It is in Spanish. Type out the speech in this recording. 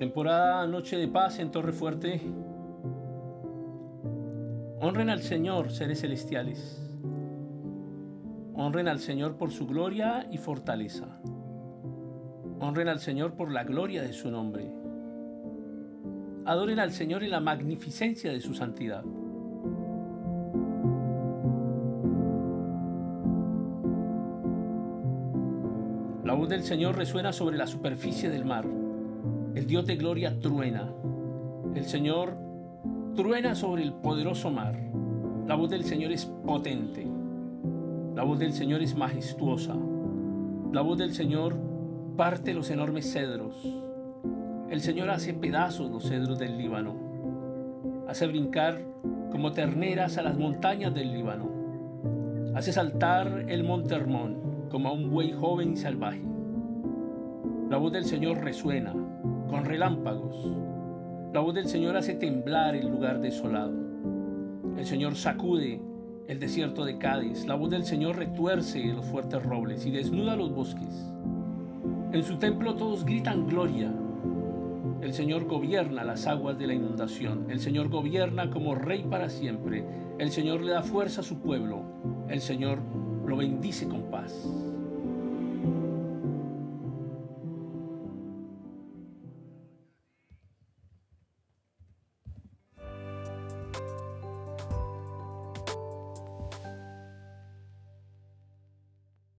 Temporada Noche de Paz en Torre Fuerte. Honren al Señor, seres celestiales. Honren al Señor por su gloria y fortaleza. Honren al Señor por la gloria de su nombre. Adoren al Señor en la magnificencia de su santidad. La voz del Señor resuena sobre la superficie del mar. El Dios de gloria truena. El Señor truena sobre el poderoso mar. La voz del Señor es potente. La voz del Señor es majestuosa. La voz del Señor parte los enormes cedros. El Señor hace pedazos los cedros del Líbano. Hace brincar como terneras a las montañas del Líbano. Hace saltar el monte Hermón como a un buey joven y salvaje. La voz del Señor resuena con relámpagos. La voz del Señor hace temblar el lugar desolado. El Señor sacude el desierto de Cádiz. La voz del Señor retuerce los fuertes robles y desnuda los bosques. En su templo todos gritan gloria. El Señor gobierna las aguas de la inundación. El Señor gobierna como rey para siempre. El Señor le da fuerza a su pueblo. El Señor lo bendice con paz.